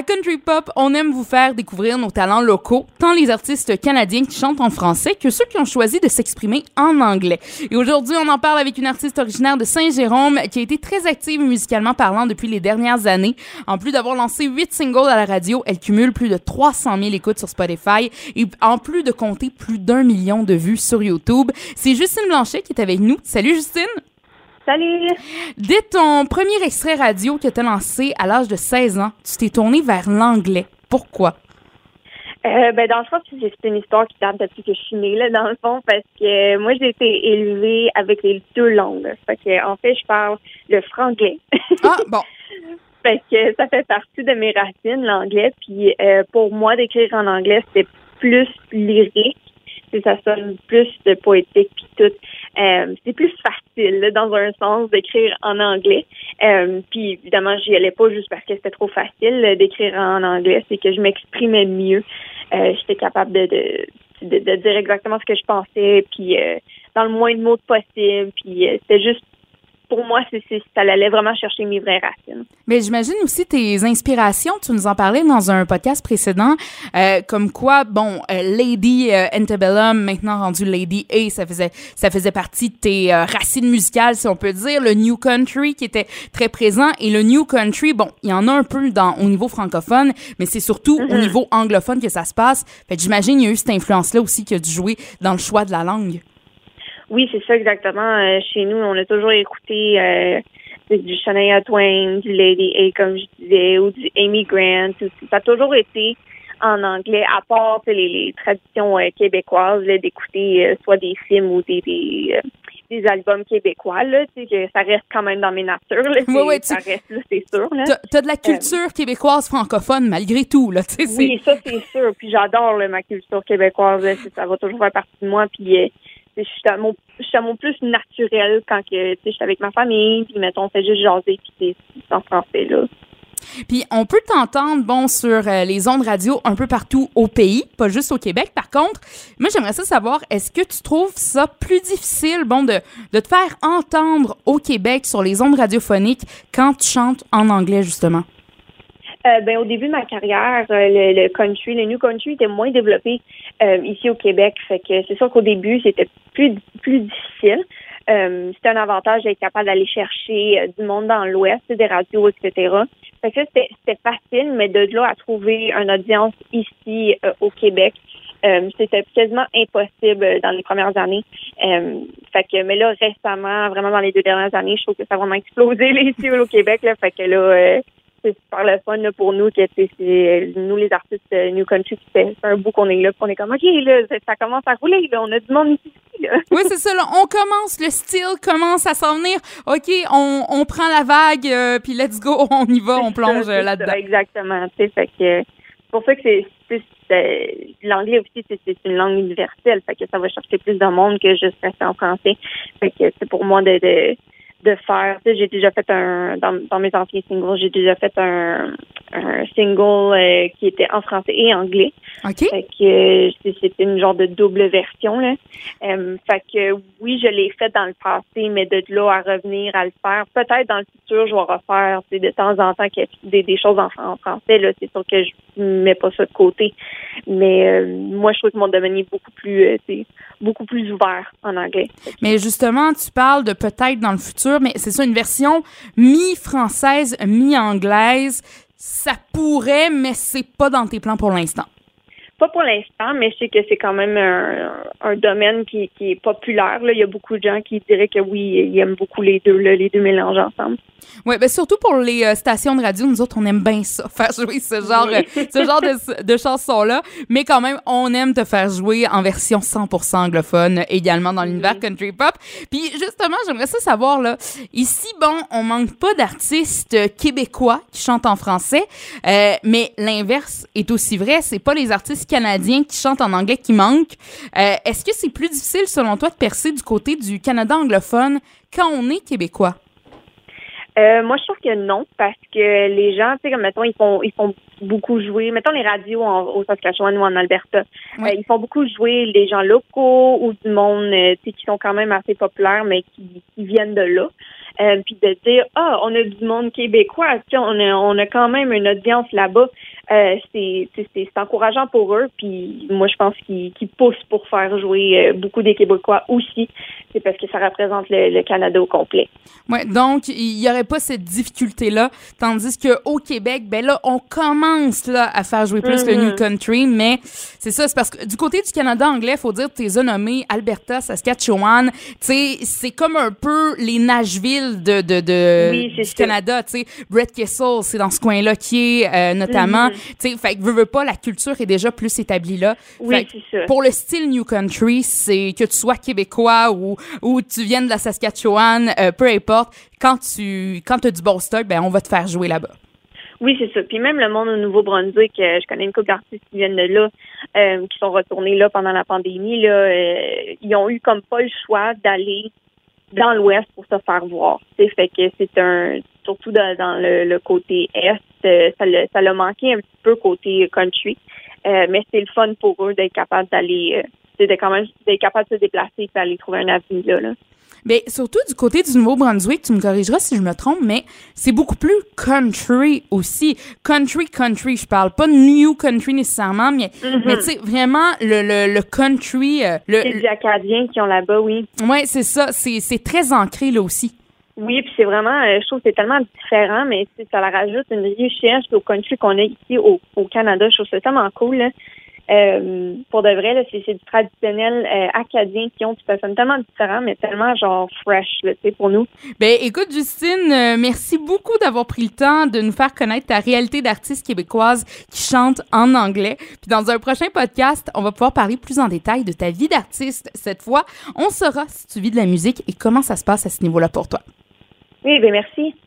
À Country Pop, on aime vous faire découvrir nos talents locaux, tant les artistes canadiens qui chantent en français que ceux qui ont choisi de s'exprimer en anglais. Et aujourd'hui, on en parle avec une artiste originaire de Saint-Jérôme qui a été très active musicalement parlant depuis les dernières années. En plus d'avoir lancé huit singles à la radio, elle cumule plus de 300 000 écoutes sur Spotify et en plus de compter plus d'un million de vues sur YouTube. C'est Justine Blanchet qui est avec nous. Salut Justine! Salut! Dès ton premier extrait radio que tu as lancé à l'âge de 16 ans, tu t'es tourné vers l'anglais. Pourquoi? Euh, ben, dans le fond, c'est une histoire qui date depuis que je suis née, là, dans le fond, parce que moi, j'ai été élevée avec les deux langues. Fait que, en fait, je parle le franglais. Ah, bon. fait que ça fait partie de mes racines, l'anglais. Puis, euh, pour moi, d'écrire en anglais, c'était plus lyrique ça sonne plus de poétique puis tout. Euh, c'est plus facile dans un sens d'écrire en anglais. Euh, puis évidemment, j'y allais pas juste parce que c'était trop facile d'écrire en anglais, c'est que je m'exprimais mieux. Euh, j'étais capable de, de, de, dire exactement ce que je pensais, puis dans le moins de mots possible. Puis c'était juste pour moi, c'est, ça allait vraiment chercher mes vraies racines. Mais j'imagine aussi tes inspirations. Tu nous en parlais dans un podcast précédent, euh, comme quoi, bon, euh, Lady euh, Antebellum, maintenant rendu Lady A, ça faisait, ça faisait partie de tes racines musicales, si on peut dire. Le New Country qui était très présent. Et le New Country, bon, il y en a un peu dans, au niveau francophone, mais c'est surtout au mm-hmm. niveau anglophone que ça se passe. Fait j'imagine il y a eu cette influence-là aussi qui a dû jouer dans le choix de la langue. Oui, c'est ça exactement. Euh, chez nous, on a toujours écouté euh, du Shania Twain, du Lady A, comme je disais, ou du Amy Grant. Ça a toujours été en anglais, à part les, traditions euh, québécoises d'écouter soit des films ou des, des, albums québécois. Là, que ça reste quand même dans mes natures. Là, oui, ça reste, c'est sûr. Tu as de la culture québécoise francophone, malgré tout. Là, oui, ça, c'est sûr. Puis j'adore ma culture québécoise. ça va toujours faire partie de moi. Puis je suis à mon, plus naturel quand que, je suis avec ma famille, puis mettons, on fait juste jaser, puis c'est en français, là. Puis on peut t'entendre, bon, sur euh, les ondes radio un peu partout au pays, pas juste au Québec. Par contre, moi, j'aimerais ça savoir, est-ce que tu trouves ça plus difficile, bon, de, de te faire entendre au Québec sur les ondes radiophoniques quand tu chantes en anglais, justement? Euh, ben, au début de ma carrière, euh, le, country, le new country était moins développé euh, ici au Québec. Fait que c'est sûr qu'au début, c'était plus plus difficile. c'était un avantage d'être capable d'aller chercher du monde dans l'Ouest, des radios, etc. Fait que c'était facile, mais de là à trouver une audience ici au Québec, c'était quasiment impossible dans les premières années. fait que, mais là, récemment, vraiment dans les deux dernières années, je trouve que ça a vraiment explosé les au Québec. Là, fait que là, c'est super le fun pour nous que c'est nous les artistes euh, New Country c'est un bout qu'on est là on est comme ok là ça commence à rouler là on a du monde ici là. oui c'est ça là, on commence le style commence à s'en venir. Ok on, on prend la vague euh, puis let's go on y va on plonge euh, là-dedans. exactement tu sais fait que c'est pour ça que c'est l'anglais aussi c'est une langue universelle fait que ça va chercher plus de monde que juste rester en français. Fait que c'est pour moi de, de de faire. Tu sais, j'ai déjà fait un dans, dans mes anciens singles, j'ai déjà fait un, un single euh, qui était en français et anglais. OK. Fait que c'était une genre de double version là. Euh, fait que oui, je l'ai fait dans le passé, mais de là à revenir à le faire, peut-être dans le futur, je vais refaire de temps en temps des, des choses en, français là. C'est sûr que je mets pas ça de côté, mais euh, moi je trouve que mon domaine est beaucoup plus, beaucoup plus ouvert en anglais. Mais justement, tu parles de peut-être dans le futur, mais c'est ça une version mi-française, mi-anglaise. Ça pourrait, mais c'est pas dans tes plans pour l'instant. Pas pour l'instant, mais je sais que c'est quand même un, domaine qui, est populaire. Là. Il y a beaucoup de gens qui diraient que oui, ils aiment beaucoup les deux, les deux mélanges ensemble. Oui, ben surtout pour les euh, stations de radio, nous autres, on aime bien ça, faire jouer ce genre, euh, ce genre de, de chansons-là. Mais quand même, on aime te faire jouer en version 100% anglophone, également dans l'univers country pop. Puis justement, j'aimerais ça savoir, là, ici, bon, on manque pas d'artistes québécois qui chantent en français, euh, mais l'inverse est aussi vrai. C'est pas les artistes canadiens qui chantent en anglais qui manquent. Est-ce que c'est plus difficile, selon toi, de percer du côté du Canada anglophone quand on est québécois? Euh, moi, je trouve que non, parce que les gens, tu sais, comme mettons, ils font, ils font beaucoup jouer, mettons les radios au Saskatchewan ou en Alberta, euh, ils font beaucoup jouer les gens locaux ou du monde, euh, tu sais, qui sont quand même assez populaires, mais qui, qui viennent de là. puis de dire, ah, on a du monde québécois, tu sais, on a, on a quand même une audience là-bas? Euh, c'est encourageant pour eux. Puis moi, je pense qu'ils poussent pour faire jouer euh, beaucoup des Québécois aussi. C'est parce que ça représente le, Canada au complet. Ouais, donc il n'y aurait pas cette difficulté-là. Tandis qu'au Québec, ben là, on commence là, à faire jouer plus le New mm-hmm. Country, mais c'est ça, c'est parce que du côté du Canada anglais, faut dire, tu les nommés Alberta, Saskatchewan. Tu sais, c'est comme un peu les Nashville de, de, de du Canada. Tu sais, Brett Kessel, c'est dans ce coin-là qui est euh, notamment. Mm-hmm. Tu sais, fait que veux, veux pas, la culture est déjà plus établie là. Oui, c'est ça. Pour le style New Country, c'est que tu sois québécois ou, ou tu viennes de la Saskatchewan, euh, peu importe, quand tu quand as du bon stock, ben on va te faire jouer là-bas. Oui, c'est ça. Puis même le monde au Nouveau-Brunswick, euh, je connais une couple d'artistes qui viennent de là, euh, qui sont retournés là pendant la pandémie. Là, ils ont eu comme pas le choix d'aller dans l'Ouest pour se faire voir. Fait que c'est un surtout dans, le, côté Est, ça l'a ça l'a manqué un petit peu côté country. mais c'est le fun pour eux d'être capable d'aller d'être quand même d'être capable de se déplacer et d'aller trouver un avenir là. là. Mais surtout du côté du Nouveau-Brunswick, tu me corrigeras si je me trompe, mais c'est beaucoup plus country aussi. Country, country. Je parle pas de new country nécessairement, mais, mm-hmm. mais tu sais, vraiment, le, le, le country. Euh, le, c'est des Acadiens qui ont là-bas, oui. Oui, c'est ça. C'est, c'est très ancré là aussi. Oui, puis c'est vraiment, euh, je trouve que c'est tellement différent, mais ça la rajoute une richesse au country qu'on a ici au, Canada. Je trouve ça tellement cool. Euh, pour de vrai, c'est du traditionnel euh, acadien qui ont, ça sonne tellement différent, mais tellement genre fresh, tu sais, pour nous. Ben, écoute, Justine, merci beaucoup d'avoir pris le temps de nous faire connaître ta réalité d'artiste québécoise qui chante en anglais. Puis dans un prochain podcast, on va pouvoir parler plus en détail de ta vie d'artiste. Cette fois, on saura si tu vis de la musique et comment ça se passe à ce niveau-là pour toi. Oui, ben merci.